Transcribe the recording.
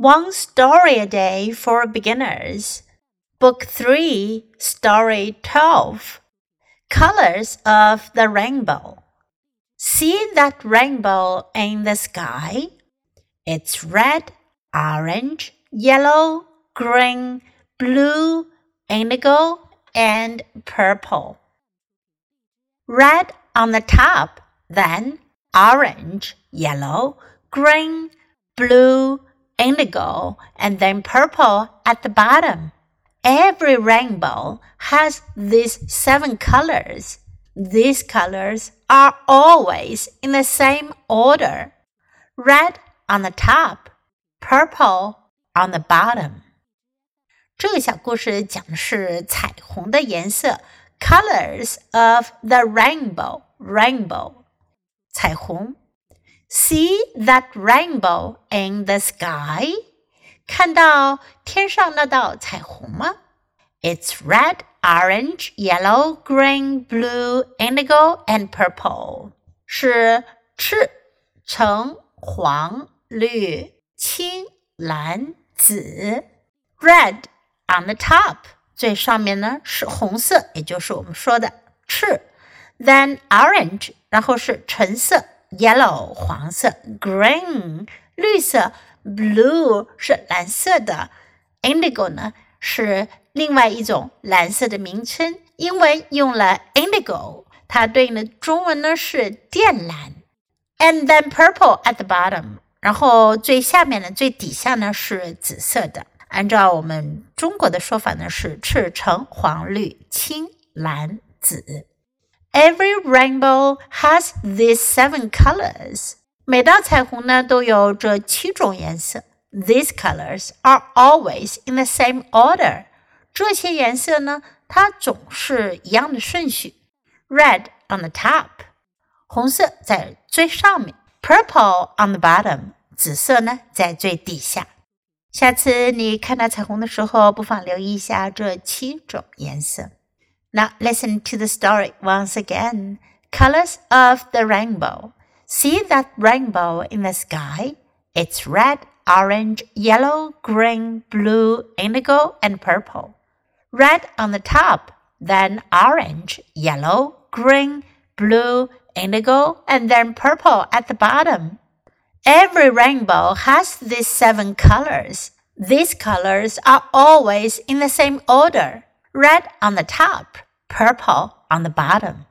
One Story a Day for Beginners, Book 3, Story 12 Colors of the Rainbow. See that rainbow in the sky? It's red, orange, yellow, green, blue, indigo, and purple. Red on the top, then orange, yellow, green, blue, indigo, and then purple at the bottom. Every rainbow has these seven colors. These colors are always in the same order red on the top, purple on the bottom. 这个小故事讲的是彩虹的颜色，colors of the rainbow. Rainbow，彩虹。 See that rainbow in the sky? 看到天上那道彩虹吗？It's red, orange, yellow, green, blue, indigo, and purple. 是赤、橙、黄、绿、青、蓝、紫。Red on the top，最上面呢是红色，也就是我们说的赤。Then orange，然后是橙色。 Yellow 黄色，green 绿色，blue 是蓝色的，indigo 呢是另外一种蓝色的名称，英文用了 indigo，它对应的中文呢是靛蓝。And then purple at the bottom，然后最下面呢最底下呢是紫色的。按照我们中国的说法呢是赤橙黄绿青蓝紫。Every rainbow has these seven colors. 每道彩虹呢都有这七种颜色。These colors are always in the same order. 这些颜色呢，它总是一样的顺序。Red on the top，红色在最上面；Purple on the bottom，紫色呢在最底下。下次你看到彩虹的时候，不妨留意一下这七种颜色。 Now listen to the story once again. Colors of the rainbow. See that rainbow in the sky? It's red, orange, yellow, green, blue, indigo, and purple. Red on the top, then orange, yellow, green, blue, indigo, and then purple at the bottom. Every rainbow has these seven colors. These colors are always in the same order red on the top, purple on the bottom.